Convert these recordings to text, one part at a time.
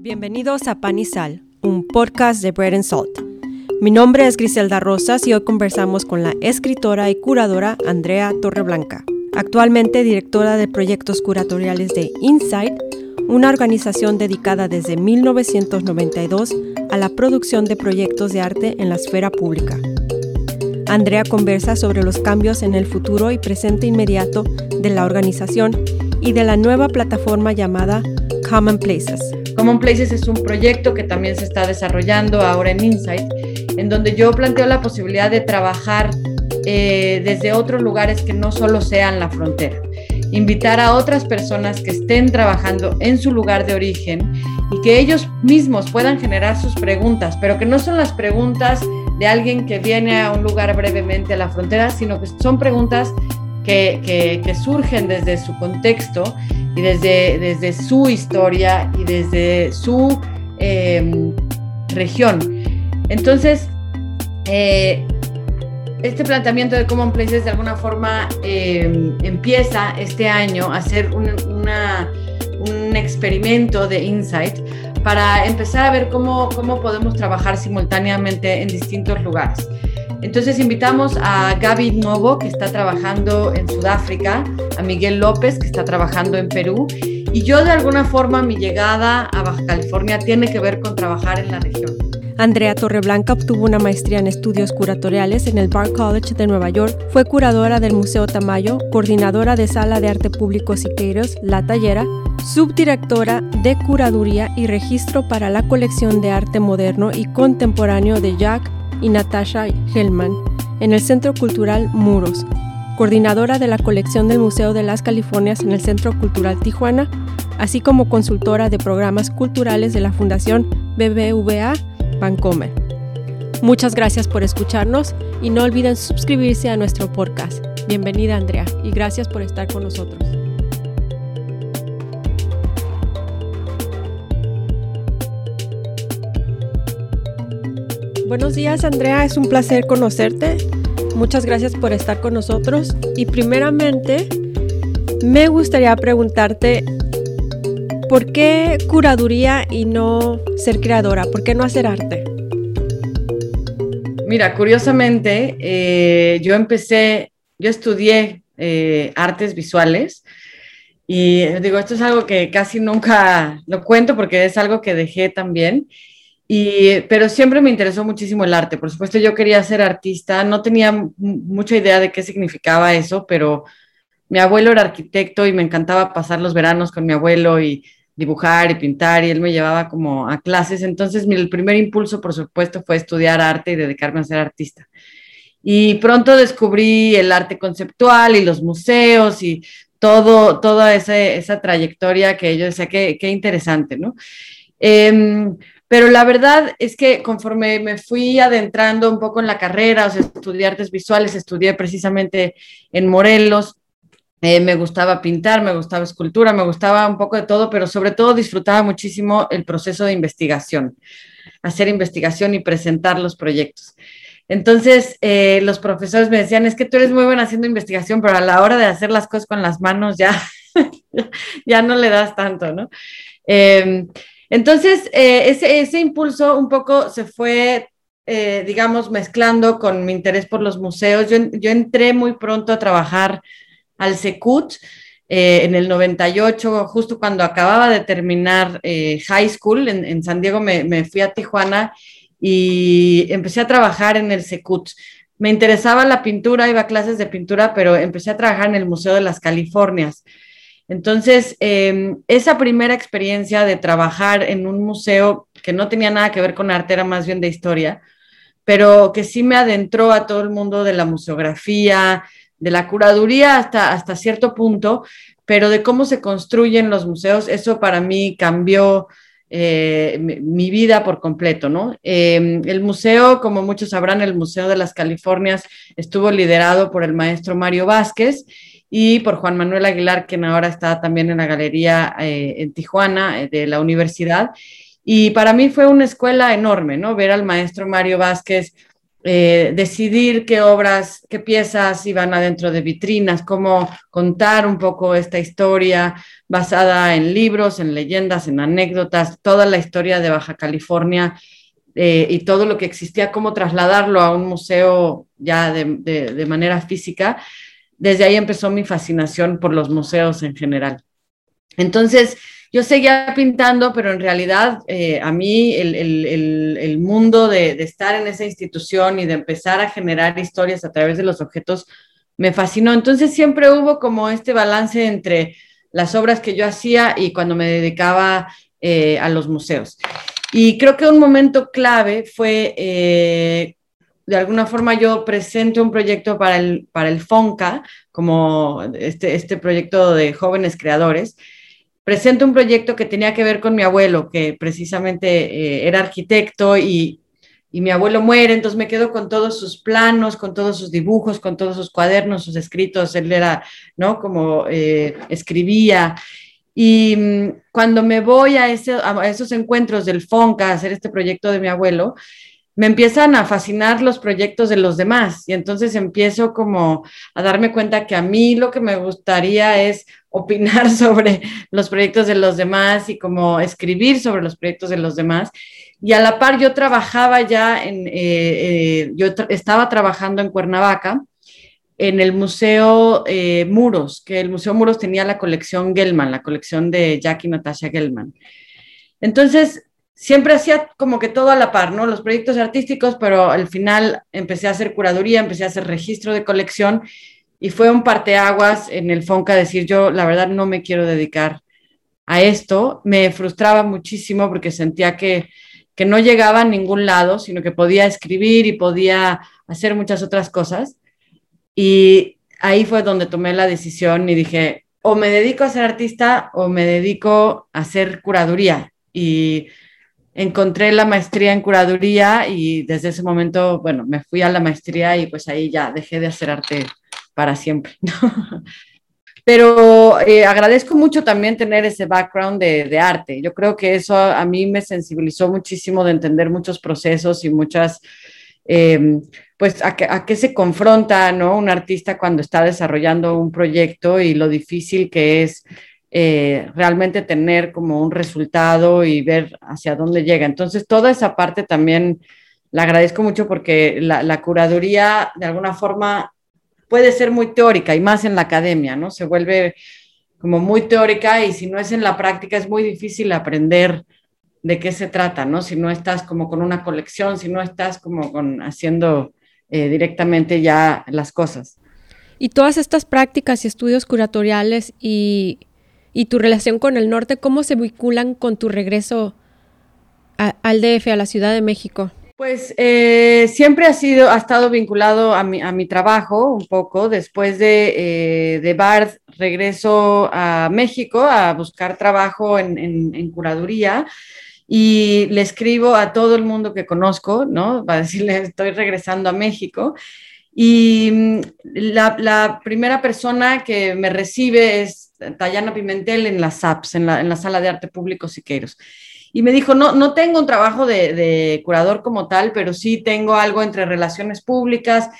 Bienvenidos a Pan y Sal, un podcast de Bread and Salt. Mi nombre es Griselda Rosas y hoy conversamos con la escritora y curadora Andrea Torreblanca, actualmente directora de proyectos curatoriales de Insight, una organización dedicada desde 1992 a la producción de proyectos de arte en la esfera pública. Andrea conversa sobre los cambios en el futuro y presente inmediato de la organización y de la nueva plataforma llamada Common Places. Common Places es un proyecto que también se está desarrollando ahora en Insight, en donde yo planteo la posibilidad de trabajar eh, desde otros lugares que no solo sean la frontera. Invitar a otras personas que estén trabajando en su lugar de origen y que ellos mismos puedan generar sus preguntas, pero que no son las preguntas de alguien que viene a un lugar brevemente a la frontera, sino que son preguntas que, surgen desde su contexto y desde, desde su historia y desde su em, región. Entonces, eh, este planteamiento de Common Places de alguna forma em, empieza este año a ser un, un experimento de insight para empezar a ver cómo, cómo podemos trabajar simultáneamente en distintos lugares. Entonces invitamos a Gaby Novo, que está trabajando en Sudáfrica, a Miguel López, que está trabajando en Perú, y yo de alguna forma mi llegada a Baja California tiene que ver con trabajar en la región. Andrea Torreblanca obtuvo una maestría en estudios curatoriales en el Bard College de Nueva York, fue curadora del Museo Tamayo, coordinadora de Sala de Arte Público Siqueiros, La Tallera, subdirectora de Curaduría y Registro para la Colección de Arte Moderno y Contemporáneo de Jack y Natasha Hellman en el Centro Cultural Muros, coordinadora de la colección del Museo de las Californias en el Centro Cultural Tijuana, así como consultora de programas culturales de la Fundación BBVA Bancomer. Muchas gracias por escucharnos y no olviden suscribirse a nuestro podcast. Bienvenida Andrea y gracias por estar con nosotros. Buenos días Andrea, es un placer conocerte. Muchas gracias por estar con nosotros. Y primeramente, me gustaría preguntarte, ¿por qué curaduría y no ser creadora? ¿Por qué no hacer arte? Mira, curiosamente, eh, yo empecé, yo estudié eh, artes visuales y digo, esto es algo que casi nunca lo cuento porque es algo que dejé también. Y, pero siempre me interesó muchísimo el arte. Por supuesto, yo quería ser artista. No tenía mucha idea de qué significaba eso, pero mi abuelo era arquitecto y me encantaba pasar los veranos con mi abuelo y dibujar y pintar y él me llevaba como a clases. Entonces, mi, el primer impulso, por supuesto, fue estudiar arte y dedicarme a ser artista. Y pronto descubrí el arte conceptual y los museos y todo, toda esa trayectoria que yo decía, qué, qué interesante, ¿no? Eh, pero la verdad es que conforme me fui adentrando un poco en la carrera, o sea, estudié artes visuales, estudié precisamente en Morelos, eh, me gustaba pintar, me gustaba escultura, me gustaba un poco de todo, pero sobre todo disfrutaba muchísimo el proceso de investigación, hacer investigación y presentar los proyectos. Entonces, eh, los profesores me decían, es que tú eres muy buena haciendo investigación, pero a la hora de hacer las cosas con las manos ya, ya no le das tanto, ¿no? Eh, entonces, eh, ese, impulso un poco se fue, eh, digamos, mezclando con mi interés por los museos. Yo, entré muy pronto a trabajar al Secut eh, en el 98, justo cuando acababa de terminar high school en, San Diego, me, fui a Tijuana y empecé a trabajar en el Secut. Me interesaba la pintura, iba a clases de pintura, pero empecé a trabajar en el Museo de las Californias. Entonces, em, esa primera experiencia de trabajar en un museo que no tenía nada que ver con arte, era más bien de historia, pero que sí me adentró a todo el mundo de la museografía, de la curaduría hasta, hasta cierto punto, pero de cómo se construyen los museos, eso para mí cambió eh, mi, vida por completo, ¿no? Em, el museo, como muchos sabrán, el Museo de las Californias estuvo liderado por el maestro Mario Vázquez y por Juan Manuel Aguilar, quien ahora está también en la galería eh, en Tijuana eh, de la universidad. Y para mí fue una escuela enorme, ¿no? Ver al maestro Mario Vázquez eh, decidir qué obras, qué piezas iban adentro de vitrinas, cómo contar un poco esta historia basada en libros, en leyendas, en anécdotas, toda la historia de Baja California y todo lo que existía, cómo trasladarlo a un museo ya de, de manera física. Desde ahí empezó mi fascinación por los museos en general. Entonces, yo seguía pintando, pero en realidad eh, a mí el, mundo de, de, estar en esa institución y de empezar a generar historias a través de los objetos me fascinó. Entonces siempre hubo como este balance entre las obras que yo hacía y cuando me dedicaba eh, a los museos. Y creo que un momento clave fue, eh, de alguna forma yo presento un proyecto para el, para el FONCA, como este, este proyecto de jóvenes creadores, presento un proyecto que tenía que ver con mi abuelo, que precisamente eh, era arquitecto y, y, mi abuelo muere, entonces me quedo con todos sus planos, con todos sus dibujos, con todos sus cuadernos, sus escritos, él era, ¿no? Como eh, escribía. Y mm, cuando me voy a, ese, a esos encuentros del FONCA a hacer este proyecto de mi abuelo, me empiezan a fascinar los proyectos de los demás y entonces empiezo como a darme cuenta que a mí lo que me gustaría es opinar sobre los proyectos de los demás y como escribir sobre los proyectos de los demás. Y a la par yo trabajaba ya en, eh, eh, yo estaba trabajando en Cuernavaca en el Museo eh, Muros, que el Museo Muros tenía la colección Gelman, la colección de Jackie Natasha Gelman. Entonces, siempre hacía como que todo a la par, ¿no? Los proyectos artísticos, pero al final empecé a hacer curaduría, empecé a hacer registro de colección y fue un parteaguas en el FONCA decir yo, la verdad, no me quiero dedicar a esto. Me frustraba muchísimo porque sentía que, que no llegaba a ningún lado, sino que podía escribir y podía hacer muchas otras cosas. Y ahí fue donde tomé la decisión y dije, o me dedico a ser artista o me dedico a hacer curaduría. Y encontré la maestría en curaduría y desde ese momento, bueno, me fui a la maestría y pues ahí ya dejé de hacer arte para siempre. Pero eh, agradezco mucho también tener ese background de, arte. Yo creo que eso a mí me sensibilizó muchísimo de entender muchos procesos y muchas, eh, pues a, a, qué se confronta ¿no? un artista cuando está desarrollando un proyecto y lo difícil que es eh, realmente tener como un resultado y ver hacia dónde llega. Entonces, toda esa parte también la agradezco mucho porque la, curaduría de alguna forma puede ser muy teórica y más en la academia, ¿no? Se vuelve como muy teórica y si no es en la práctica es muy difícil aprender de qué se trata, ¿no? Si no estás como con una colección, si no estás como con haciendo eh, directamente ya las cosas. Y todas estas prácticas y estudios curatoriales y y tu relación con el norte, ¿cómo se vinculan con tu regreso a, al DF, a la Ciudad de México? Pues eh, siempre ha sido, ha estado vinculado a mi, a mi trabajo un poco. Después de, eh, de BARD regreso a México a buscar trabajo en, en, en, curaduría y le escribo a todo el mundo que conozco, ¿no? Para decirle, estoy regresando a México. Y mm, la, la primera persona que me recibe es Tayana Pimentel en las SAPS, en la, en la Sala de Arte Público Siqueiros. Y me dijo, no, no tengo un trabajo de, de, curador como tal, pero sí tengo algo entre relaciones públicas.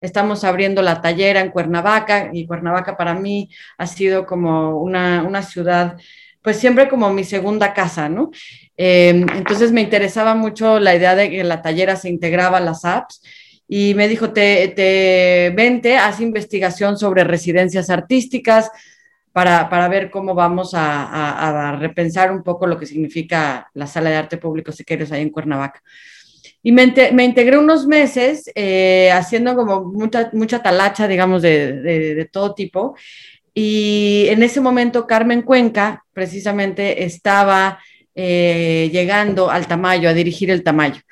Estamos abriendo la tallera en Cuernavaca y Cuernavaca para mí ha sido como una, una ciudad, pues siempre como mi segunda casa, ¿no? Eh, entonces me interesaba mucho la idea de que la tallera se integraba a las apps y me dijo, te, te vente, haz investigación sobre residencias artísticas, para, para ver cómo vamos a, a, a, repensar un poco lo que significa la sala de arte público si quieres ahí en Cuernavaca. Y me, me integré unos meses eh, haciendo como mucha, mucha talacha, digamos, de, de, de todo tipo. Y en ese momento Carmen Cuenca precisamente estaba eh, llegando al Tamayo, a dirigir el Tamayo.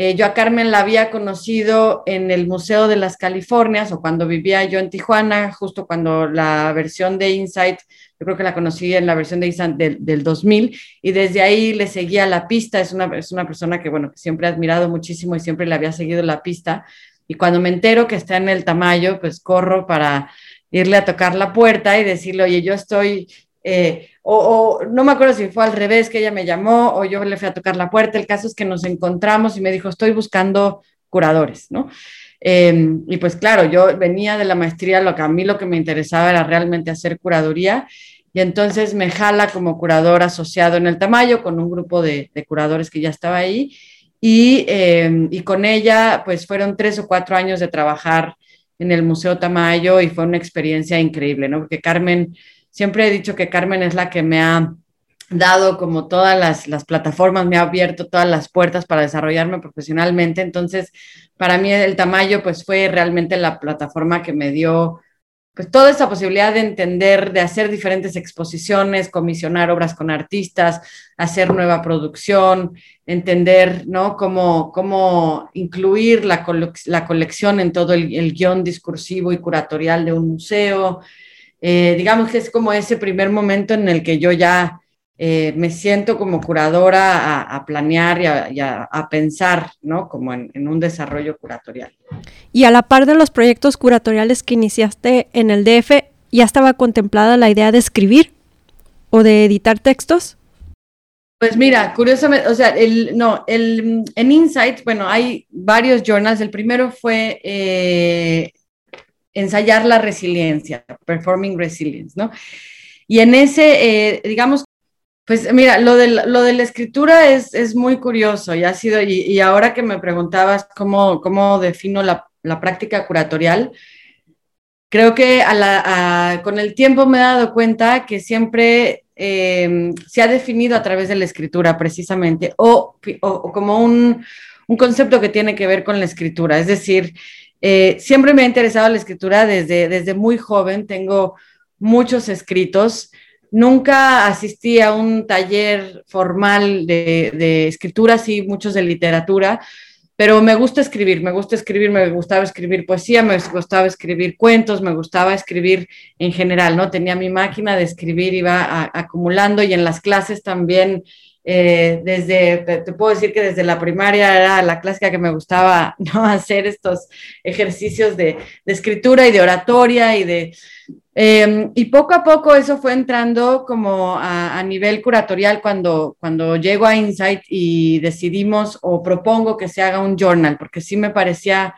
Eh, yo a Carmen la había conocido en el Museo de las Californias o cuando vivía yo en Tijuana, justo cuando la versión de Insight, yo creo que la conocí en la versión de Insight del, del 2000 y desde ahí le seguía la pista. Es una, es una persona que, bueno, que siempre he admirado muchísimo y siempre le había seguido la pista. Y cuando me entero que está en el Tamayo, pues corro para irle a tocar la puerta y decirle, oye, yo estoy eh, o, no me acuerdo si fue al revés que ella me llamó o yo le fui a tocar la puerta. El caso es que nos encontramos y me dijo, estoy buscando curadores, ¿no? Em, y pues claro, yo venía de la maestría, lo que a mí lo que me interesaba era realmente hacer curaduría y entonces me jala como curador asociado en el Tamayo con un grupo de, curadores que ya estaba ahí y, em, y, con ella pues fueron tres o cuatro años de trabajar en el Museo Tamayo y fue una experiencia increíble, ¿no? Porque Carmen, siempre he dicho que Carmen es la que me ha dado como todas las, las, plataformas, me ha abierto todas las puertas para desarrollarme profesionalmente. Entonces, para mí el Tamayo pues fue realmente la plataforma que me dio pues toda esa posibilidad de entender, de hacer diferentes exposiciones, comisionar obras con artistas, hacer nueva producción, entender, ¿no? Cómo, cómo incluir la, la colección en todo el, el, guion discursivo y curatorial de un museo. Eh, digamos que es como ese primer momento en el que yo ya eh, me siento como curadora a, planear y, a, pensar, ¿no? Como en, un desarrollo curatorial. Y a la par de los proyectos curatoriales que iniciaste en el DF, ¿ya estaba contemplada la idea de escribir o de editar textos? Pues mira, curiosamente, o sea, el, no, el, en Insight, bueno, hay varios journals. El primero fue eh, ensayar la resiliencia, performing resilience, ¿no? Y en ese, eh, digamos, pues mira, lo de, lo de la escritura es, es muy curioso y ha sido, y, ahora que me preguntabas cómo, cómo defino la, la práctica curatorial, creo que con el tiempo me he dado cuenta que siempre em, se ha definido a través de la escritura precisamente, o, o, como un, un, concepto que tiene que ver con la escritura. Es decir, eh, siempre me ha interesado la escritura desde, desde muy joven, tengo muchos escritos. Nunca asistí a un taller formal de, escritura, sí, muchos de literatura, pero me gusta escribir, me gusta escribir, me gustaba escribir poesía, me gustaba escribir cuentos, me gustaba escribir en general, ¿no? Tenía mi máquina de escribir, iba acumulando y en las clases también, eh, desde, te, puedo decir que desde la primaria era la clásica que me gustaba, ¿no? Hacer estos ejercicios de, de escritura y de oratoria y de Em, y poco a poco eso fue entrando como a, nivel curatorial cuando, cuando llego a Insight y decidimos o propongo que se haga un journal, porque sí me parecía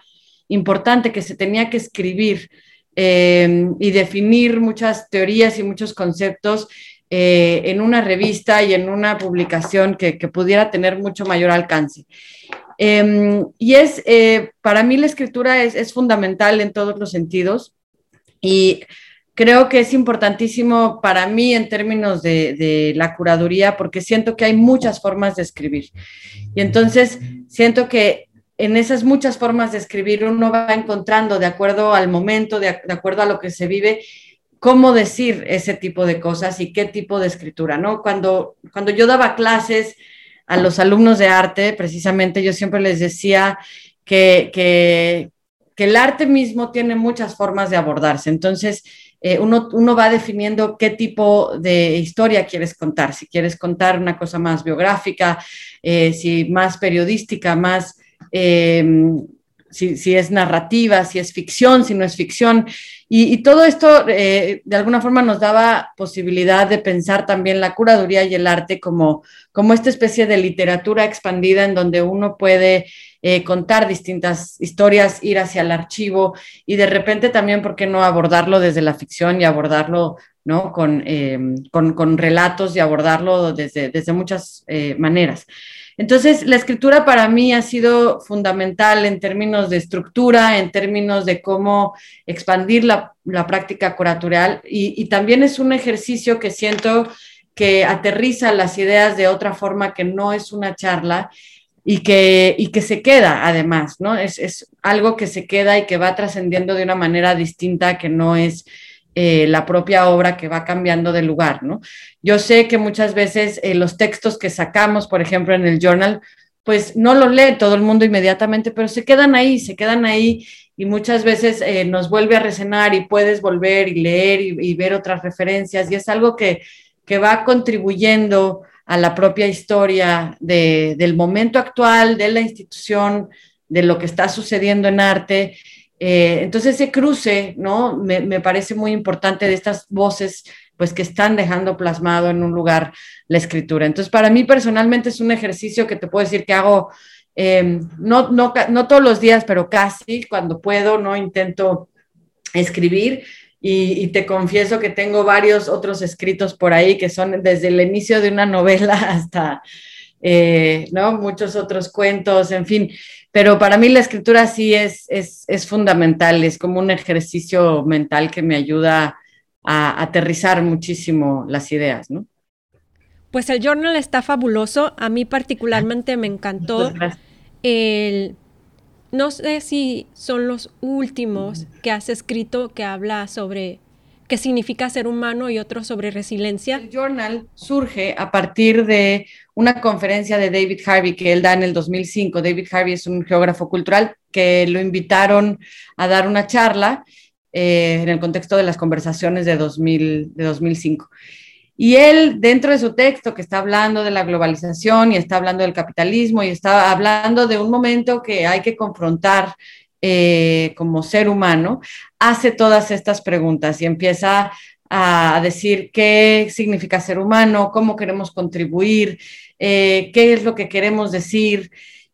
importante que se tenía que escribir em, y definir muchas teorías y muchos conceptos eh, en una revista y en una publicación que, pudiera tener mucho mayor alcance. Em, y es, eh, para mí la escritura es, es fundamental en todos los sentidos. Y creo que es importantísimo para mí en términos de, la curaduría porque siento que hay muchas formas de escribir. Y entonces siento que en esas muchas formas de escribir uno va encontrando de acuerdo al momento, de, acuerdo a lo que se vive, cómo decir ese tipo de cosas y qué tipo de escritura, ¿no? Cuando, cuando yo daba clases a los alumnos de arte, precisamente yo siempre les decía que, que, el arte mismo tiene muchas formas de abordarse. Entonces, eh, uno, uno, va definiendo qué tipo de historia quieres contar, si quieres contar una cosa más biográfica, eh, si más periodística, más, eh, si, si, es narrativa, si es ficción, si no es ficción. Y, todo esto de alguna forma nos daba posibilidad de pensar también la curaduría y el arte como, como esta especie de literatura expandida en donde uno puede eh, contar distintas historias, ir hacia el archivo y de repente también, ¿por qué no abordarlo desde la ficción y abordarlo ¿no? con, em, con, con relatos y abordarlo desde, desde muchas eh, maneras? Entonces, la escritura para mí ha sido fundamental en términos de estructura, en términos de cómo expandir la, la práctica curatorial y, también es un ejercicio que siento que aterriza las ideas de otra forma que no es una charla y que, y que se queda además, ¿no? Es, es algo que se queda y que va trascendiendo de una manera distinta que no es eh, la propia obra que va cambiando de lugar, ¿no? Yo sé que muchas veces eh, los textos que sacamos, por ejemplo, en el journal, pues no los lee todo el mundo inmediatamente, pero se quedan ahí, se quedan ahí y muchas veces eh, nos vuelve a resonar y puedes volver y leer y, ver otras referencias y es algo que, que va contribuyendo a la propia historia del momento actual, de la institución, de lo que está sucediendo en arte. Eh, entonces ese cruce, ¿no? Me, parece muy importante de estas voces, pues que están dejando plasmado en un lugar la escritura. Entonces para mí personalmente es un ejercicio que te puedo decir que hago Em, no, no, no todos los días, pero casi cuando puedo, ¿no? Intento escribir y, te confieso que tengo varios otros escritos por ahí que son desde el inicio de una novela hasta, eh, ¿no? Muchos otros cuentos, en fin. Pero para mí la escritura sí es, es, es fundamental, es como un ejercicio mental que me ayuda a aterrizar muchísimo las ideas, ¿no? Pues el journal está fabuloso. A mí particularmente me encantó el... No sé si son los últimos que has escrito que habla sobre qué significa ser humano y otro sobre resiliencia. El journal surge a partir de una conferencia de David Harvey que él da en el 2005. David Harvey es un geógrafo cultural que lo invitaron a dar una charla eh, en el contexto de las conversaciones de, 2000, de 2005. Y él, dentro de su texto, que está hablando de la globalización y está hablando del capitalismo y está hablando de un momento que hay que confrontar eh, como ser humano, hace todas estas preguntas y empieza a decir qué significa ser humano, cómo queremos contribuir, eh, qué es lo que queremos decir.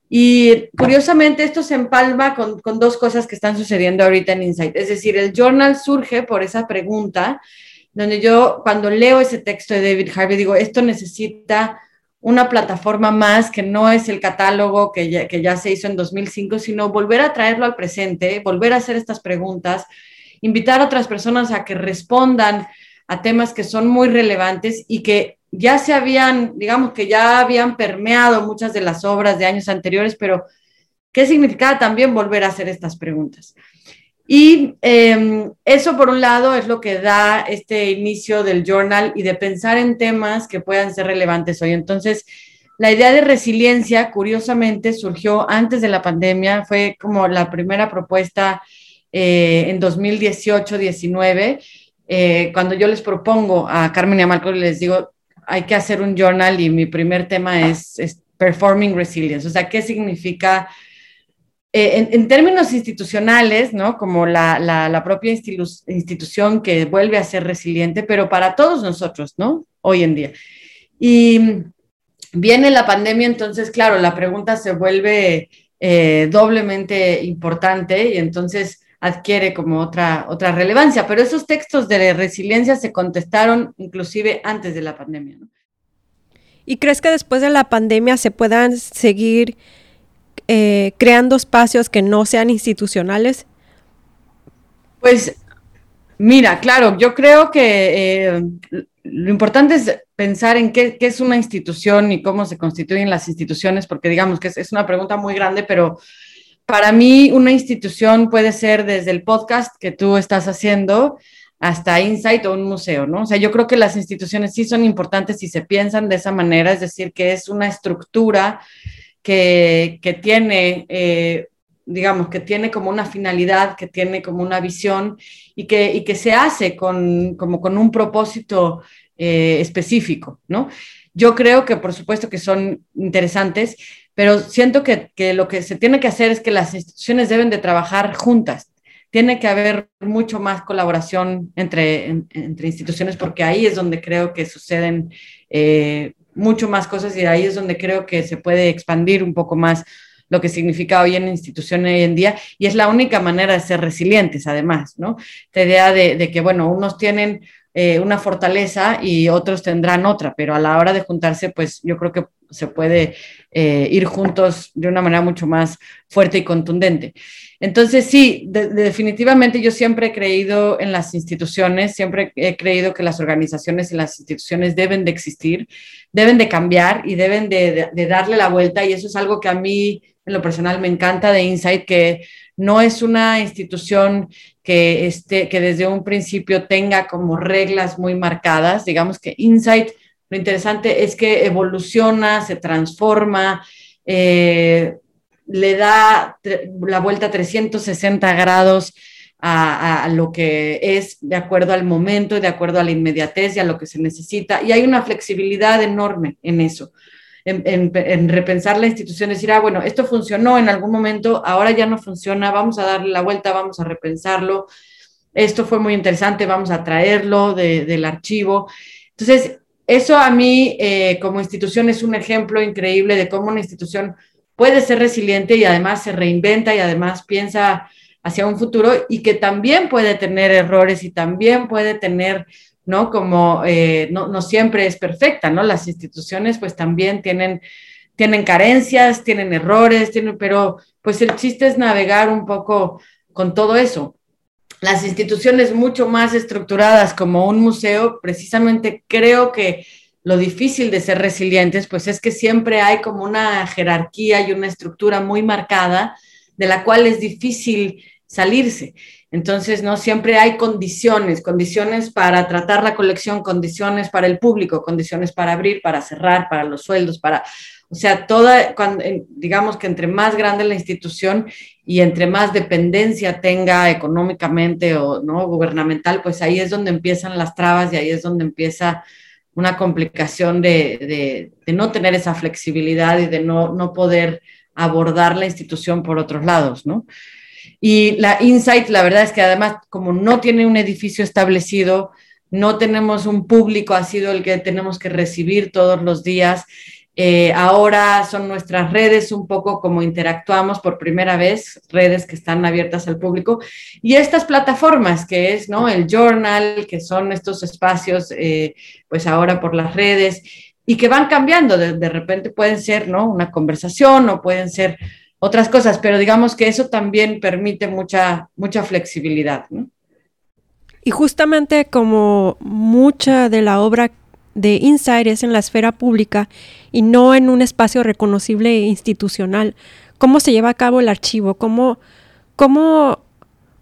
Y curiosamente esto se empalma con, con, dos cosas que están sucediendo ahorita en Insight. Es decir, el journal surge por esa pregunta donde yo cuando leo ese texto de David Harvey digo, esto necesita una plataforma más que no es el catálogo que ya, que ya se hizo en 2005, sino volver a traerlo al presente, volver a hacer estas preguntas, invitar a otras personas a que respondan a temas que son muy relevantes y que ya se habían, digamos que ya habían permeado muchas de las obras de años anteriores, pero ¿qué significaba también volver a hacer estas preguntas? Y em, eso, por un lado, es lo que da este inicio del journal y de pensar en temas que puedan ser relevantes hoy. Entonces, la idea de resiliencia, curiosamente, surgió antes de la pandemia, fue como la primera propuesta eh, en 2018-19, eh, cuando yo les propongo a Carmen y a Marco, les digo, hay que hacer un journal y mi primer tema es, es Performing Resilience, o sea, ¿qué significa eh, en, términos institucionales, ¿no? Como la, la, propia institución que vuelve a ser resiliente, pero para todos nosotros, ¿no? Hoy en día. Y viene la pandemia, entonces, claro, la pregunta se vuelve eh, doblemente importante y entonces adquiere como otra, otra relevancia. Pero esos textos de resiliencia se contestaron inclusive antes de la pandemia. ¿Y crees que después de la pandemia se puedan seguir eh, creando espacios que no sean institucionales? Pues mira, claro, yo creo que eh, lo importante es pensar en qué, es una institución y cómo se constituyen las instituciones, porque digamos que es, una pregunta muy grande, pero para mí una institución puede ser desde el podcast que tú estás haciendo hasta Insight o un museo, ¿no? O sea, yo creo que las instituciones sí son importantes si se piensan de esa manera, es decir, que es una estructura que, tiene, eh, digamos, que tiene como una finalidad, que tiene como una visión y que, que se hace con, como con un propósito eh, específico, ¿no? Yo creo que por supuesto que son interesantes, pero siento que, lo que se tiene que hacer es que las instituciones deben de trabajar juntas. Tiene que haber mucho más colaboración entre, entre instituciones porque ahí es donde creo que suceden eh, mucho más cosas y ahí es donde creo que se puede expandir un poco más lo que significa hoy en instituciones hoy en día y es la única manera de ser resilientes además, ¿no? La idea de, que, bueno, unos tienen eh, una fortaleza y otros tendrán otra, pero a la hora de juntarse, pues yo creo que se puede eh, ir juntos de una manera mucho más fuerte y contundente. Entonces, sí, definitivamente yo siempre he creído en las instituciones, siempre he creído que las organizaciones y las instituciones deben de existir, deben de cambiar y deben de, darle la vuelta y eso es algo que a mí en lo personal me encanta de Insight, que no es una institución que, esté, que desde un principio tenga como reglas muy marcadas, digamos que Insight, lo interesante es que evoluciona, se transforma, eh, le da la vuelta 360 grados a, lo que es de acuerdo al momento, de acuerdo a la inmediatez y a lo que se necesita. Y hay una flexibilidad enorme en eso, en, repensar la institución, decir, ah, bueno, esto funcionó en algún momento, ahora ya no funciona, vamos a darle la vuelta, vamos a repensarlo. Esto fue muy interesante, vamos a traerlo del archivo. Entonces, eso a mí eh, como institución es un ejemplo increíble de cómo una institución puede ser resiliente y además se reinventa y además piensa hacia un futuro y que también puede tener errores y también puede tener, ¿no? Como eh, no, no, siempre es perfecta, ¿no? Las instituciones pues también tienen, tienen carencias, tienen errores, tienen, pero pues el chiste es navegar un poco con todo eso. Las instituciones mucho más estructuradas como un museo, precisamente creo que lo difícil de ser resilientes, pues es que siempre hay como una jerarquía y una estructura muy marcada de la cual es difícil salirse. Entonces, no siempre hay condiciones, condiciones para tratar la colección, condiciones para el público, condiciones para abrir, para cerrar, para los sueldos, para, o sea, toda, cuando, digamos que entre más grande la institución y entre más dependencia tenga económicamente o no gubernamental, pues ahí es donde empiezan las trabas y ahí es donde empieza una complicación de, no tener esa flexibilidad y de no, no poder abordar la institución por otros lados, ¿no? Y la Insight, la verdad es que además, como no tiene un edificio establecido, no tenemos un público, ha sido el que tenemos que recibir todos los días eh, ahora son nuestras redes un poco como interactuamos por primera vez, redes que están abiertas al público, y estas plataformas que es, ¿no? El journal, que son estos espacios, eh, pues ahora por las redes, y que van cambiando, de, repente pueden ser, ¿no? Una conversación o pueden ser otras cosas, pero digamos que eso también permite mucha, mucha flexibilidad, ¿no? Y justamente como mucha de la obra de Insight es en la esfera pública y no en un espacio reconocible e institucional. ¿Cómo se lleva a cabo el archivo? ¿Cómo, cómo,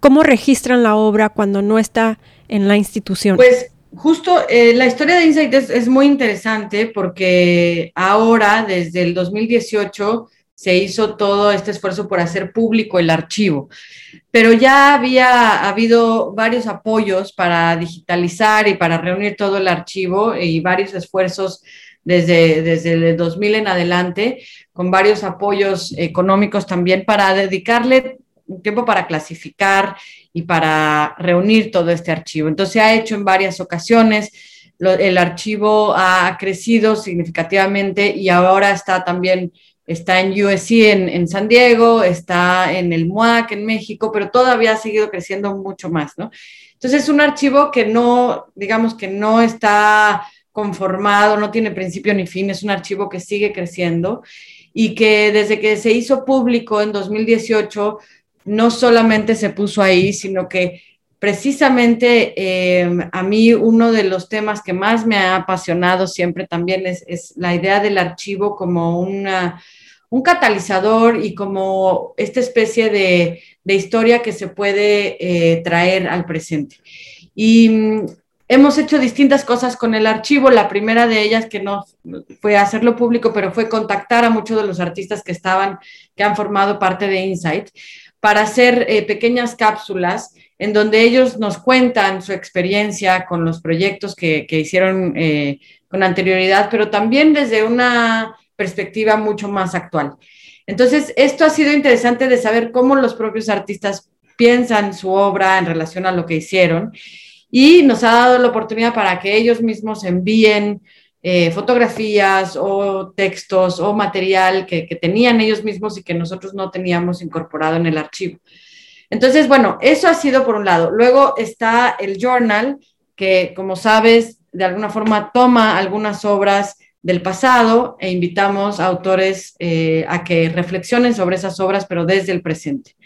cómo registran la obra cuando no está en la institución? Pues justo eh, la historia de Insight es, es, muy interesante porque ahora, desde el 2018, se hizo todo este esfuerzo por hacer público el archivo, pero ya había habido varios apoyos para digitalizar y para reunir todo el archivo y varios esfuerzos desde, desde el 2000 en adelante, con varios apoyos económicos también para dedicarle tiempo para clasificar y para reunir todo este archivo. Entonces se ha hecho en varias ocasiones, el archivo ha crecido significativamente y ahora está también está en USC en, San Diego, está en el MUAC en México, pero todavía ha seguido creciendo mucho más, ¿no? Entonces es un archivo que no, digamos que no está conformado, no tiene principio ni fin, es un archivo que sigue creciendo y que desde que se hizo público en 2018, no solamente se puso ahí, sino que precisamente eh, a mí uno de los temas que más me ha apasionado siempre también es, la idea del archivo como una, un catalizador y como esta especie de, historia que se puede eh, traer al presente. Y mm, hemos hecho distintas cosas con el archivo. La primera de ellas que no fue hacerlo público, pero fue contactar a muchos de los artistas que estaban, que han formado parte de Insight, para hacer eh, pequeñas cápsulas en donde ellos nos cuentan su experiencia con los proyectos que, hicieron eh, con anterioridad, pero también desde una perspectiva mucho más actual. Entonces, esto ha sido interesante de saber cómo los propios artistas piensan su obra en relación a lo que hicieron y nos ha dado la oportunidad para que ellos mismos envíen eh, fotografías o textos o material que, que tenían ellos mismos y que nosotros no teníamos incorporado en el archivo. Entonces, bueno, eso ha sido por un lado. Luego está el journal, que como sabes, de alguna forma toma algunas obras del pasado e invitamos a autores eh, a que reflexionen sobre esas obras, pero desde el presente.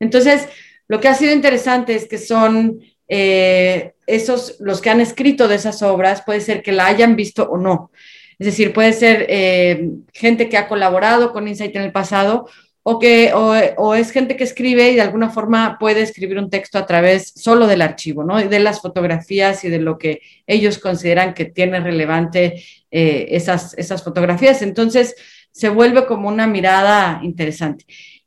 Entonces, lo que ha sido interesante es que son eh, esos, los que han escrito de esas obras, puede ser que la hayan visto o no. Es decir, puede ser eh, gente que ha colaborado con Insight en el pasado o que o, es gente que escribe y de alguna forma puede escribir un texto a través solo del archivo, ¿no? De las fotografías y de lo que ellos consideran que tiene relevante eh, esas, esas fotografías. Entonces se vuelve como una mirada interesante.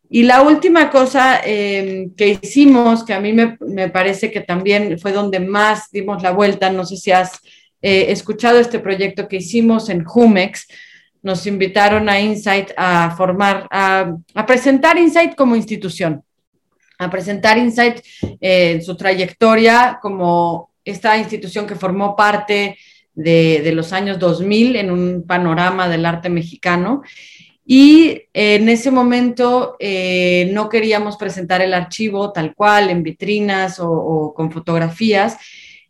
Y la última cosa em, que hicimos, que a mí me, me, parece que también fue donde más dimos la vuelta, no sé si has eh, escuchado este proyecto que hicimos en Jumex, nos invitaron a Insight a formar, a, presentar Insight como institución, a presentar Insight eh, en su trayectoria como esta institución que formó parte de, los años 2000 en un panorama del arte mexicano Y en ese momento eh, no queríamos presentar el archivo tal cual, en vitrinas o, con fotografías.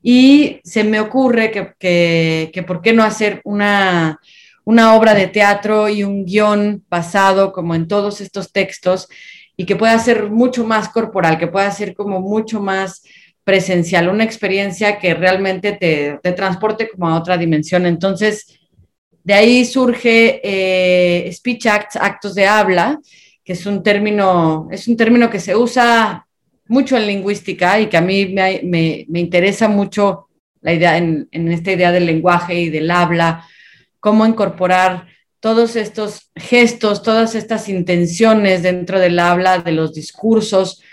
Y se me ocurre que, que, por qué no hacer una, una obra de teatro y un guion basado como en todos estos textos y que pueda ser mucho más corporal, que pueda ser como mucho más presencial, una experiencia que realmente te, te transporte como a otra dimensión. Entonces, de ahí surge eh, speech acts, actos de habla, que es un término, es un término que se usa mucho en lingüística y que a mí me, me, interesa mucho la idea en, en, esta idea del lenguaje y del habla, cómo incorporar todos estos gestos, todas estas intenciones dentro del habla, de los discursos,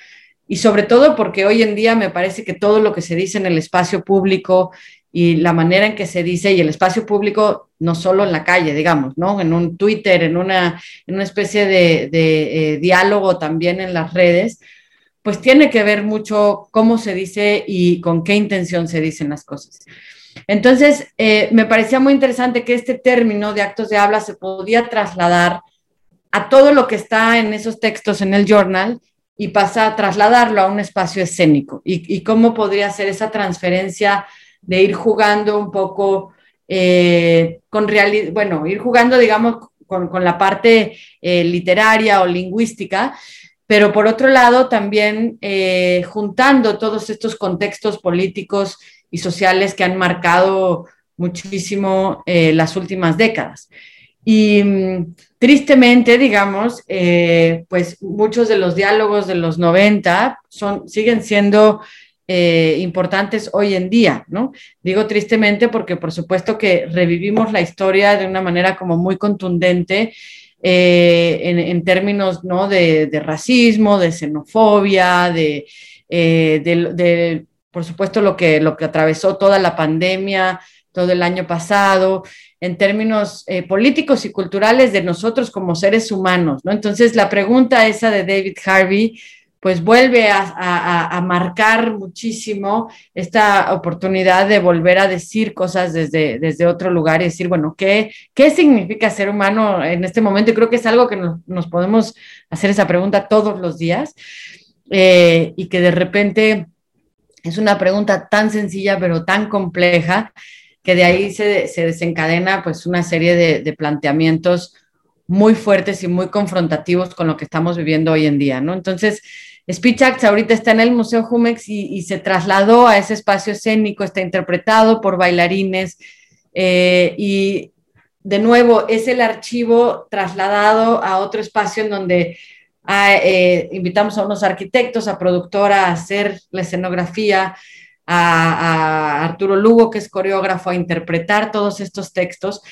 y sobre todo porque hoy en día me parece que todo lo que se dice en el espacio público y la manera en que se dice y el espacio público, no solo en la calle, digamos, ¿no? En un Twitter, en una, en una especie de, eh, diálogo también en las redes, pues tiene que ver mucho cómo se dice y con qué intención se dicen las cosas. Entonces, eh, me parecía muy interesante que este término de actos de habla se podía trasladar a todo lo que está en esos textos en el journal y pasa a trasladarlo a un espacio escénico. Y, y cómo podría ser esa transferencia de ir jugando un poco eh, con realidad, bueno, ir jugando, digamos, con, la parte eh, literaria o lingüística, pero por otro lado también juntando todos estos contextos políticos y sociales que han marcado muchísimo las últimas décadas. Y mm, tristemente, digamos, pues muchos de los diálogos de los 90 son, siguen siendo eh, importantes hoy en día, ¿no? Digo tristemente porque por supuesto que revivimos la historia de una manera como muy contundente eh, en, términos, ¿no? De, racismo, de xenofobia, eh, de, por supuesto, lo que, lo que atravesó toda la pandemia, todo el año pasado, en términos políticos y culturales de nosotros como seres humanos, ¿no? Entonces, la pregunta esa de David Harvey, pues vuelve a, marcar muchísimo esta oportunidad de volver a decir cosas desde, desde otro lugar y decir, bueno, ¿qué, ¿qué significa ser humano en este momento? Y creo que es algo que nos, podemos hacer esa pregunta todos los días eh, y que de repente es una pregunta tan sencilla pero tan compleja que de ahí se, desencadena pues una serie de, planteamientos muy fuertes y muy confrontativos con lo que estamos viviendo hoy en día, ¿no? Entonces, Speech Acts ahorita está en el Museo Jumex y, se trasladó a ese espacio escénico, está interpretado por bailarines eh, y de nuevo es el archivo trasladado a otro espacio en donde eh, invitamos a unos arquitectos, a productora a hacer la escenografía, a, Arturo Lugo, que es coreógrafo, a interpretar todos estos textos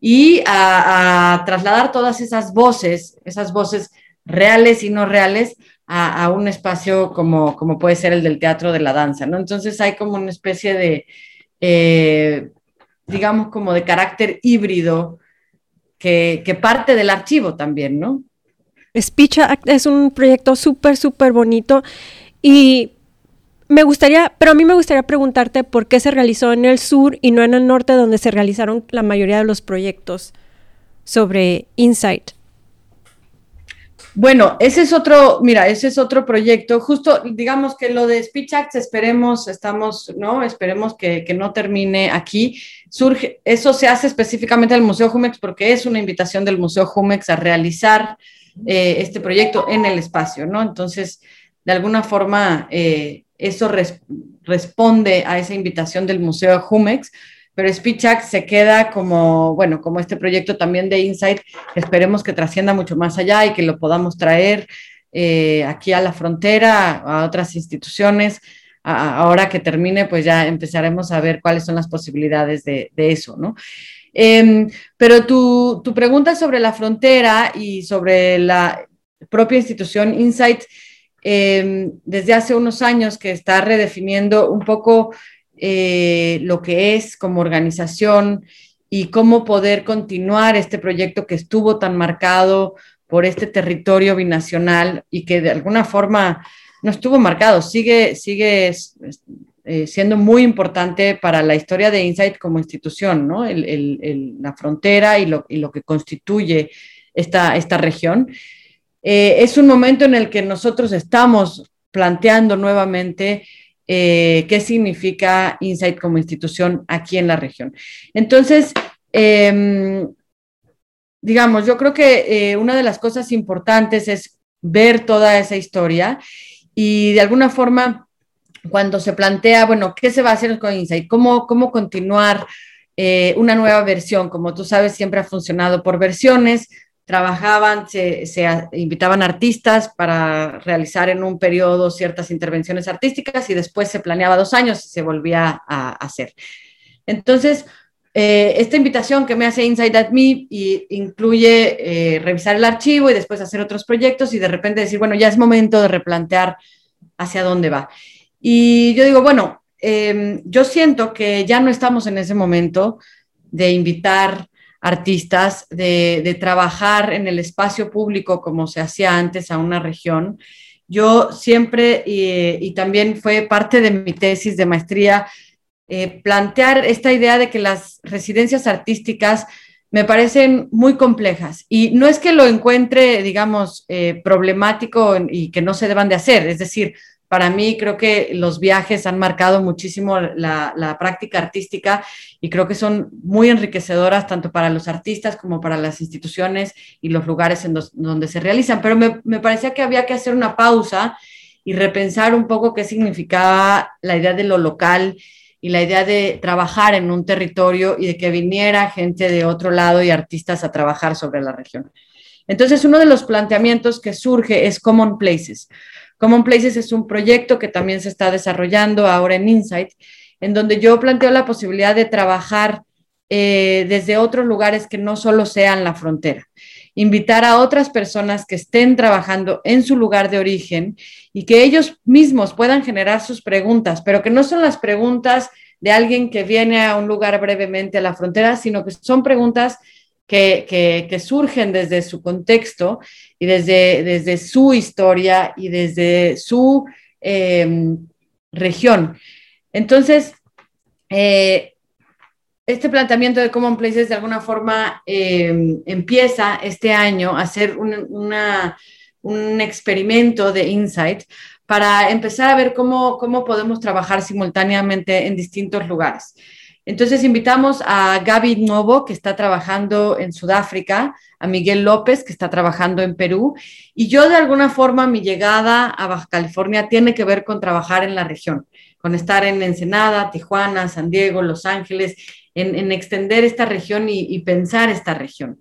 y a trasladar todas esas voces, esas voces reales y no reales, a, un espacio como, como puede ser el del teatro de la danza, ¿no? Entonces hay como una especie de, eh, digamos, como de carácter híbrido que, que, parte del archivo también, ¿no? Speech es un proyecto súper, súper bonito y me gustaría, pero a mí me gustaría preguntarte por qué se realizó en el sur y no en el norte donde se realizaron la mayoría de los proyectos sobre Insight. Bueno, ese es otro, mira, ese es otro proyecto. Justo, digamos que lo de Speech Acts, esperemos, estamos, ¿no? Esperemos que, no termine aquí. Surge, eso se hace específicamente al Museo Jumex porque es una invitación del Museo Jumex a realizar eh, este proyecto en el espacio, ¿no? Entonces, de alguna forma, eh, eso responde a esa invitación del Museo Jumex pero Speechak se queda como, bueno, como este proyecto también de Insight, esperemos que trascienda mucho más allá y que lo podamos traer eh, aquí a la frontera, a otras instituciones. ahora que termine, pues ya empezaremos a ver cuáles son las posibilidades de, eso, ¿no? Em, pero tu, tu, pregunta sobre la frontera y sobre la propia institución Insight, em, desde hace unos años que está redefiniendo un poco eh, lo que es como organización y cómo poder continuar este proyecto que estuvo tan marcado por este territorio binacional y que de alguna forma no estuvo marcado, sigue, sigue eh, siendo muy importante para la historia de Insight como institución, ¿no? la frontera y lo, y lo, que constituye esta, esta región. Eh, es un momento en el que nosotros estamos planteando nuevamente eh, qué significa Insight como institución aquí en la región. Entonces, em, digamos, yo creo que eh, una de las cosas importantes es ver toda esa historia y de alguna forma, cuando se plantea, bueno, ¿qué se va a hacer con Insight? ¿Cómo, cómo continuar una nueva versión? Como tú sabes, siempre ha funcionado por versiones trabajaban, se, invitaban artistas para realizar en un periodo ciertas intervenciones artísticas y después se planeaba dos años y se volvía a, hacer. Entonces, eh, esta invitación que me hace Inside at Me y incluye eh, revisar el archivo y después hacer otros proyectos y de repente decir, bueno, ya es momento de replantear hacia dónde va. Y yo digo, bueno, em, yo siento que ya no estamos en ese momento de invitar artistas, de, trabajar en el espacio público como se hacía antes a una región. Yo siempre, y, también fue parte de mi tesis de maestría, eh, plantear esta idea de que las residencias artísticas me parecen muy complejas y no es que lo encuentre, digamos, eh, problemático y que no se deban de hacer, es decir, para mí creo que los viajes han marcado muchísimo la, práctica artística y creo que son muy enriquecedoras tanto para los artistas como para las instituciones y los lugares en donde se realizan. Pero me, me parecía que había que hacer una pausa y repensar un poco qué significaba la idea de lo local y la idea de trabajar en un territorio y de que viniera gente de otro lado y artistas a trabajar sobre la región. Entonces, uno de los planteamientos que surge es Common Places. Common Places es un proyecto que también se está desarrollando ahora en Insight, en donde yo planteo la posibilidad de trabajar eh, desde otros lugares que no solo sean la frontera. Invitar a otras personas que estén trabajando en su lugar de origen y que ellos mismos puedan generar sus preguntas, pero que no son las preguntas de alguien que viene a un lugar brevemente a la frontera, sino que son preguntas que, surgen desde su contexto y desde, desde su historia y desde su em, región. Entonces, eh, este planteamiento de Common Places de alguna forma em, empieza este año a ser un experimento de insight para empezar a ver cómo, cómo podemos trabajar simultáneamente en distintos lugares. Entonces invitamos a Gaby Novo, que está trabajando en Sudáfrica, a Miguel López, que está trabajando en Perú, y yo de alguna forma mi llegada a Baja California tiene que ver con trabajar en la región, con estar en Ensenada, Tijuana, San Diego, Los Ángeles, en, extender esta región y, pensar esta región.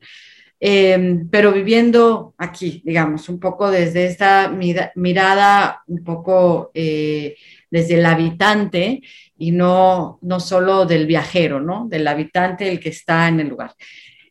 Em, pero viviendo aquí, digamos, un poco desde esta mirada, un poco eh, desde el habitante y no, no solo del viajero, ¿no? Del habitante, el que está en el lugar.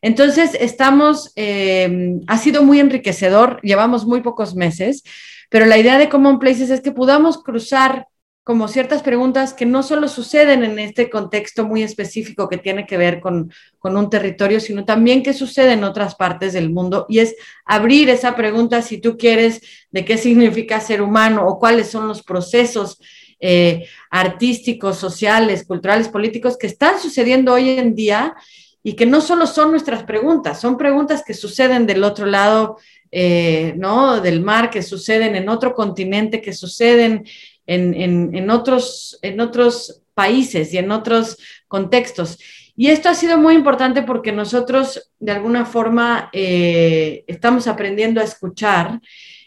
Entonces, estamos, eh, ha sido muy enriquecedor, llevamos muy pocos meses, pero la idea de Common Places es que podamos cruzar como ciertas preguntas que no solo suceden en este contexto muy específico que tiene que ver con, con, un territorio, sino también que sucede en otras partes del mundo. Y es abrir esa pregunta, si tú quieres, de qué significa ser humano o cuáles son los procesos eh, artísticos, sociales, culturales, políticos que están sucediendo hoy en día y que no solo son nuestras preguntas, son preguntas que suceden del otro lado eh, ¿no? del mar, que suceden en otro continente, que suceden en, otros, en otros países y en otros contextos. Y esto ha sido muy importante porque nosotros, de alguna forma, eh, estamos aprendiendo a escuchar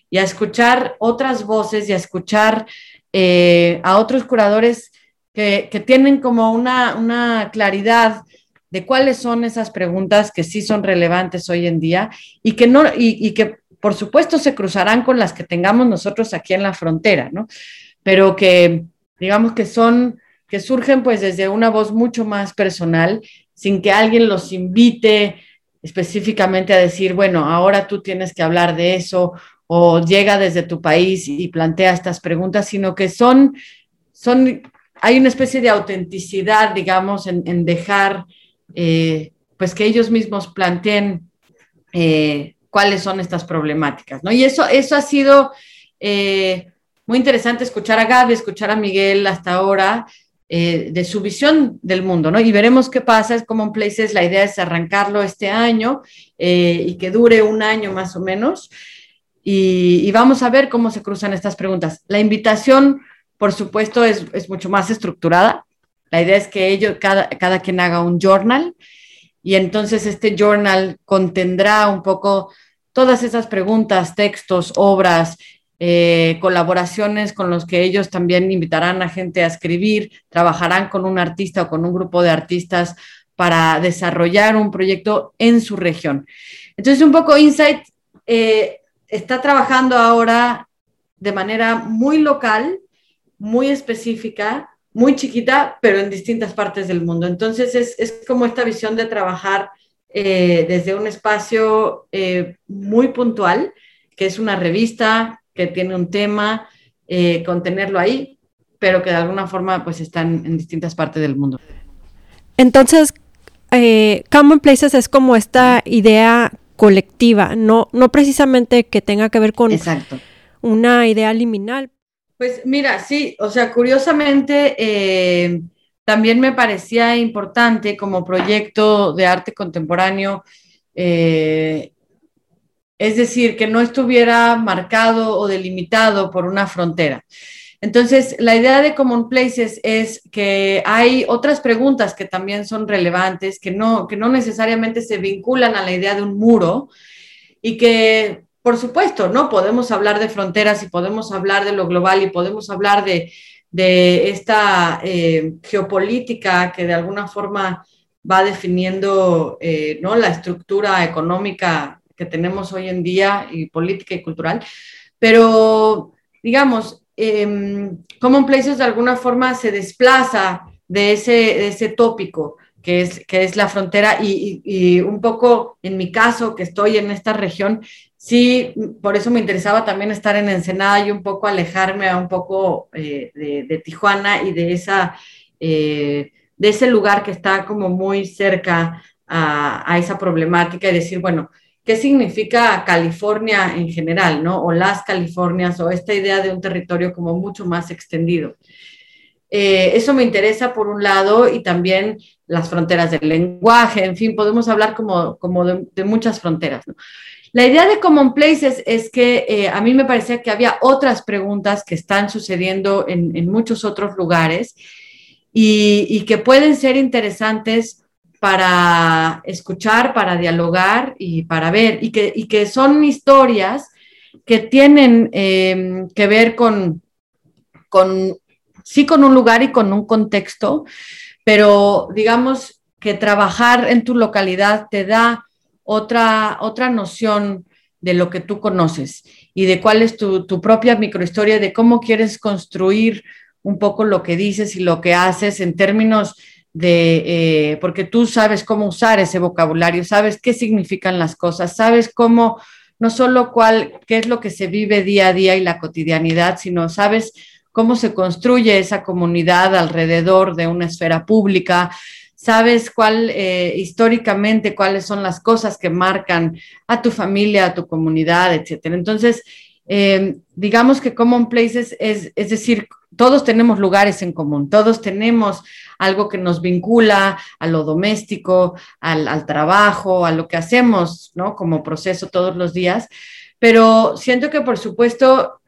y a escuchar otras voces y a escuchar eh, a otros curadores que, tienen como una, claridad de cuáles son esas preguntas que sí son relevantes hoy en día y que no y, que por supuesto se cruzarán con las que tengamos nosotros aquí en la frontera, ¿no? Pero que digamos que son que surgen pues desde una voz mucho más personal, sin que alguien los invite específicamente a decir, bueno, ahora tú tienes que hablar de eso o llega desde tu país y plantea estas preguntas, sino que son, son hay una especie de autenticidad, digamos, en, dejar, eh, pues que ellos mismos planteen eh, cuáles son estas problemáticas, ¿no? Y eso, eso ha sido eh, muy interesante escuchar a Gaby, escuchar a Miguel hasta ahora, de su visión del mundo, ¿no? Y veremos qué pasa. Es Common Places, la idea es arrancarlo este año y que dure un año más o menos. Y, vamos a ver cómo se cruzan estas preguntas. La invitación, por supuesto, es, es mucho más estructurada. La idea es que ellos, cada, cada quien haga un journal y entonces este journal contendrá un poco todas esas preguntas, textos, obras, eh, colaboraciones con los que ellos también invitarán a gente a escribir, trabajarán con un artista o con un grupo de artistas para desarrollar un proyecto en su región. Entonces, un poco Insight eh, está trabajando ahora de manera muy local, muy específica, muy chiquita, pero en distintas partes del mundo. Entonces, es, como esta visión de trabajar eh, desde un espacio muy puntual, que es una revista que tiene un tema, eh, contenerlo ahí, pero que de alguna forma pues están en distintas partes del mundo. Entonces, eh, Common Places es como esta idea colectiva, no, no precisamente que tenga que ver con una idea liminal. Pues mira, sí, o sea, curiosamente eh, también me parecía importante como proyecto de arte contemporáneo eh, es decir, que no estuviera marcado o delimitado por una frontera. Entonces, la idea de Common Places es que hay otras preguntas que también son relevantes, que no, que no necesariamente se vinculan a la idea de un muro y que, por supuesto, no podemos hablar de fronteras y podemos hablar de lo global y podemos hablar de, esta eh, geopolítica que de alguna forma va definiendo eh, ¿no? la estructura económica que tenemos hoy en día y política y cultural, pero digamos, eh, Common Places de alguna forma se desplaza de ese, ese tópico que es, que es la frontera y, un poco en mi caso, que estoy en esta región, sí, por eso me interesaba también estar en Ensenada y un poco alejarme un poco eh, de, Tijuana y de, esa, eh, de ese lugar que está como muy cerca a, esa problemática y decir, bueno, qué significa California en general, ¿no? O las Californias, o esta idea de un territorio como mucho más extendido. Eh, eso me interesa por un lado y también las fronteras del lenguaje, en fin, podemos hablar como, como de, muchas fronteras. ¿no? La idea de Common Places es que eh, a mí me parecía que había otras preguntas que están sucediendo en, en muchos otros lugares y, y, que pueden ser interesantes para escuchar, para dialogar y para ver, y que, que son historias que tienen em, que ver con, con, sí, con un lugar y con un contexto, pero digamos que trabajar en tu localidad te da otra, otra noción de lo que tú conoces y de cuál es tu, tu propia microhistoria, de cómo quieres construir un poco lo que dices y lo que haces en términos de, eh, porque tú sabes cómo usar ese vocabulario, sabes qué significan las cosas, sabes cómo, no solo cuál, qué es lo que se vive día a día y la cotidianidad, sino sabes cómo se construye esa comunidad alrededor de una esfera pública, sabes cuál eh, históricamente cuáles son las cosas que marcan a tu familia, a tu comunidad, etcétera. Entonces, eh, digamos que Common Places es, es decir, todos tenemos lugares en común, todos tenemos algo que nos vincula a lo doméstico, al, trabajo, a lo que hacemos, ¿no? Como proceso todos los días. Pero siento que, por supuesto,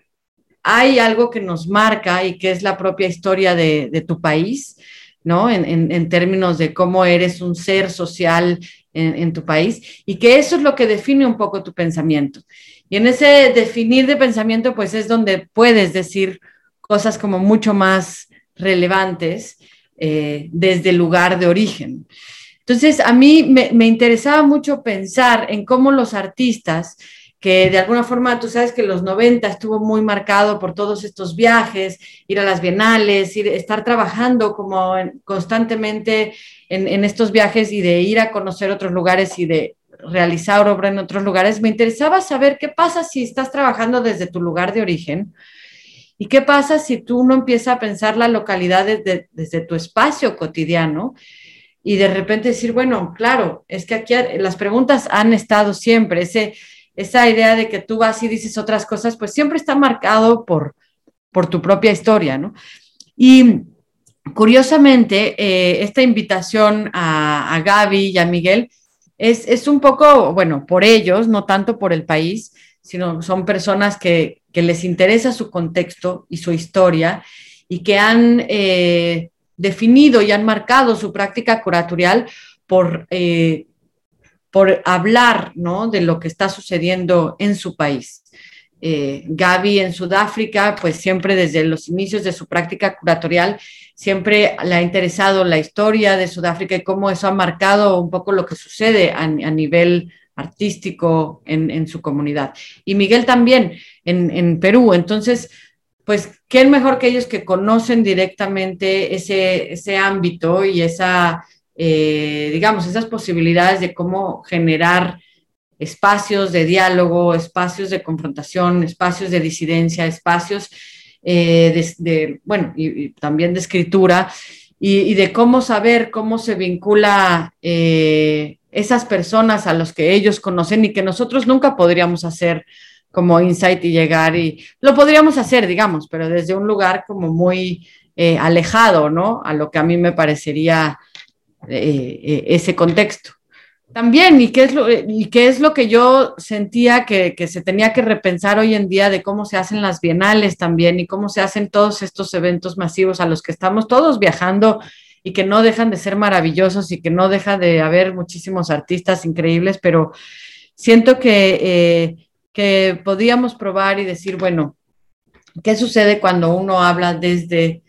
hay algo que nos marca y que es la propia historia de, tu país, ¿no? En, términos de cómo eres un ser social en, tu país y que eso es lo que define un poco tu pensamiento. Y en ese definir de pensamiento, pues es donde puedes decir cosas como mucho más relevantes eh, desde el lugar de origen. Entonces, a mí me, interesaba mucho pensar en cómo los artistas, que de alguna forma tú sabes que los 90 estuvo muy marcado por todos estos viajes, ir a las bienales, ir, estar trabajando como constantemente en, en, estos viajes y de ir a conocer otros lugares y de realizar obra en otros lugares, me interesaba saber qué pasa si estás trabajando desde tu lugar de origen ¿Y qué pasa si tú no empiezas a pensar la localidad desde, tu espacio cotidiano? Y de repente decir, bueno, claro, es que aquí las preguntas han estado siempre, ese, esa idea de que tú vas y dices otras cosas, pues siempre está marcado por, por tu propia historia, ¿no? Y curiosamente, eh, esta invitación a, Gaby y a Miguel es, es, un poco, bueno, por ellos, no tanto por el país, sino son personas que, que les interesa su contexto y su historia y que han eh, definido y han marcado su práctica curatorial por, eh, por hablar ¿no? de lo que está sucediendo en su país. Eh, Gaby en Sudáfrica, pues siempre desde los inicios de su práctica curatorial, siempre le ha interesado la historia de Sudáfrica y cómo eso ha marcado un poco lo que sucede a, nivel artístico en, su comunidad. Y Miguel también en, en, Perú. Entonces, pues, ¿qué mejor que ellos que conocen directamente ese, ese ámbito y esa, eh, digamos, esas posibilidades de cómo generar espacios de diálogo, espacios de confrontación, espacios de disidencia, espacios eh, de, bueno, y, también de escritura, y, de cómo saber cómo se vincula eh, esas personas a los que ellos conocen y que nosotros nunca podríamos hacer como insight y llegar y lo podríamos hacer, digamos, pero desde un lugar como muy alejado, ¿no? A lo que a mí me parecería eh, ese contexto. También, ¿y qué, es lo, ¿y qué es lo que yo sentía que, que, se tenía que repensar hoy en día de cómo se hacen las bienales también y cómo se hacen todos estos eventos masivos a los que estamos todos viajando y que no dejan de ser maravillosos y que no deja de haber muchísimos artistas increíbles, pero siento que, eh, que podíamos probar y decir, bueno, ¿qué sucede cuando uno habla desde,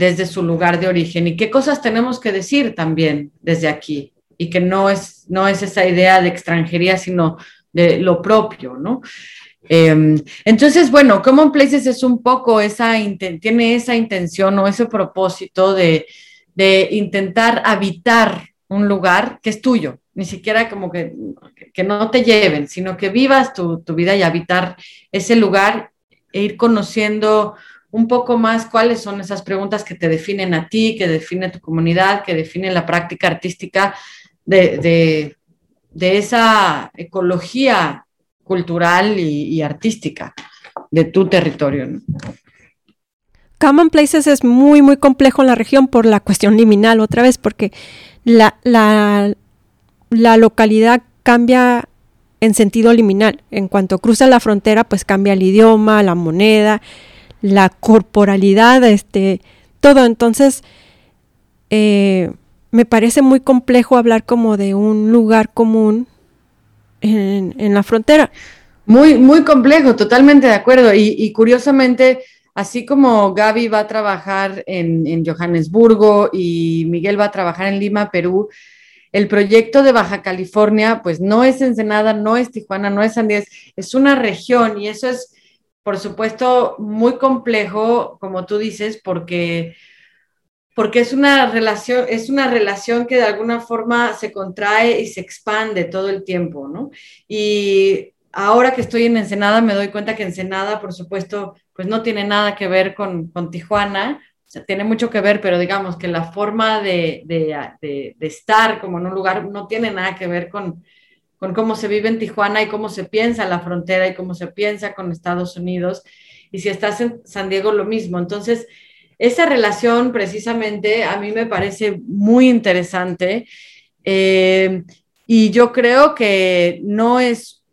desde su lugar de origen y qué cosas tenemos que decir también desde aquí? y que no es, no es esa idea de extranjería, sino de lo propio, ¿no? Eh, entonces, bueno, Common Places es un poco esa, tiene esa intención o ese propósito de, de, intentar habitar un lugar que es tuyo, ni siquiera como que, que no te lleven, sino que vivas tu, tu vida y habitar ese lugar e ir conociendo un poco más cuáles son esas preguntas que te definen a ti, que define tu comunidad, que define la práctica artística de, de, esa ecología cultural y, artística de tu territorio. ¿no? Common Places es muy, muy complejo en la región por la cuestión liminal, otra vez, porque la, la localidad cambia en sentido liminal. En cuanto cruza la frontera, pues cambia el idioma, la moneda, la corporalidad, este, todo. Entonces, eh, me parece muy complejo hablar como de un lugar común en, en, la frontera. Muy, muy complejo, totalmente de acuerdo. Y, curiosamente, así como Gaby va a trabajar en, en, Johannesburgo y Miguel va a trabajar en Lima, Perú, el proyecto de Baja California, pues no es Ensenada, no es Tijuana, no es San Diego, es una región y eso es, por supuesto, muy complejo, como tú dices, porque porque es una relación, es una relación que de alguna forma se contrae y se expande todo el tiempo, ¿no? Y ahora que estoy en Ensenada me doy cuenta que Ensenada, por supuesto, pues no tiene nada que ver con, con Tijuana, o sea, tiene mucho que ver, pero digamos que la forma de, de, de, de, estar como en un lugar no tiene nada que ver con, con cómo se vive en Tijuana y cómo se piensa la frontera y cómo se piensa con Estados Unidos. Y si estás en San Diego, lo mismo. Entonces, esa relación precisamente a mí me parece muy interesante eh, y yo creo que no es,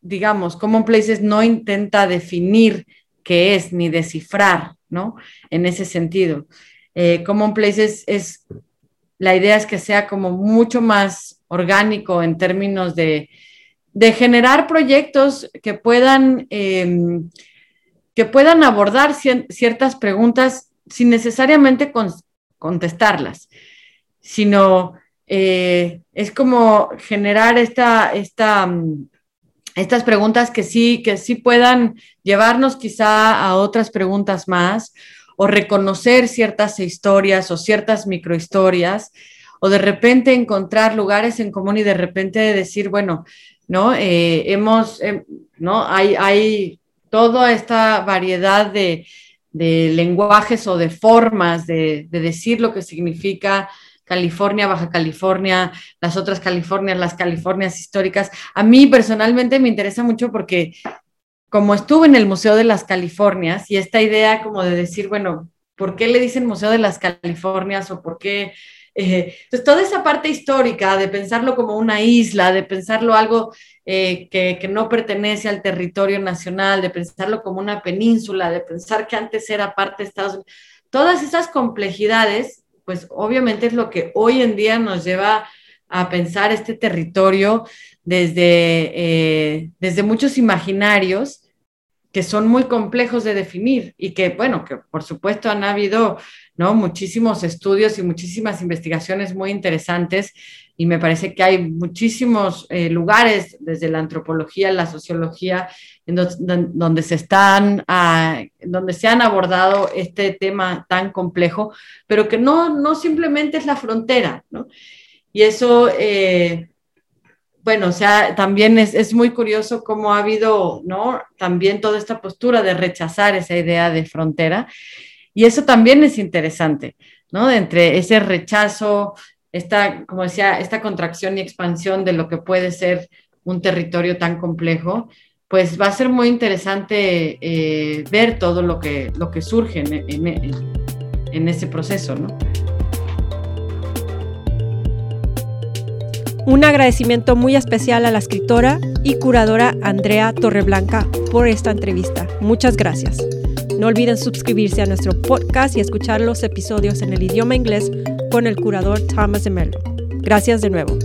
digamos, Common Places no intenta definir qué es ni descifrar, ¿no? En ese sentido. Eh, Common Places es, la idea es que sea como mucho más orgánico en términos de, de generar proyectos que puedan, eh, que puedan abordar ciertas preguntas sin necesariamente con, contestarlas, sino eh, es como generar esta, esta, mm, estas preguntas que sí, que sí puedan llevarnos quizá a otras preguntas más o reconocer ciertas historias o ciertas microhistorias o de repente encontrar lugares en común y de repente decir, bueno, ¿no? Eh, hemos, eh, ¿no? Hay, hay toda esta variedad de, de lenguajes o de formas de, de, decir lo que significa California, Baja California, las otras Californias, las Californias históricas. A mí personalmente me interesa mucho porque como estuve en el Museo de las Californias y esta idea como de decir, bueno, por qué le dicen Museo de las Californias o por qué... Eh, entonces, toda esa parte histórica de pensarlo como una isla, de pensarlo algo eh, que, que, no pertenece al territorio nacional, de pensarlo como una península, de pensar que antes era parte de Estados Unidos, todas esas complejidades, pues obviamente es lo que hoy en día nos lleva a pensar este territorio desde, eh, desde muchos imaginarios que son muy complejos de definir y que, bueno, que por supuesto han habido ¿no? muchísimos estudios y muchísimas investigaciones muy interesantes y me parece que hay muchísimos eh, lugares desde la antropología, la sociología, en donde, se están, ah, donde se han abordado este tema tan complejo, pero que no, no simplemente es la frontera, ¿no? Y eso, eh, bueno, o sea, también es, es, muy curioso cómo ha habido, ¿no? También toda esta postura de rechazar esa idea de frontera. Y eso también es interesante, ¿no? Entre ese rechazo, esta, como decía, esta contracción y expansión de lo que puede ser un territorio tan complejo, pues va a ser muy interesante eh, ver todo lo que, lo que surge en, en, en ese proceso, ¿no? Un agradecimiento muy especial a la escritora y curadora Andrea Torreblanca por esta entrevista. Muchas gracias. No olviden suscribirse a nuestro podcast y escuchar los episodios en el idioma inglés con el curador Thomas de Mello. Gracias de nuevo.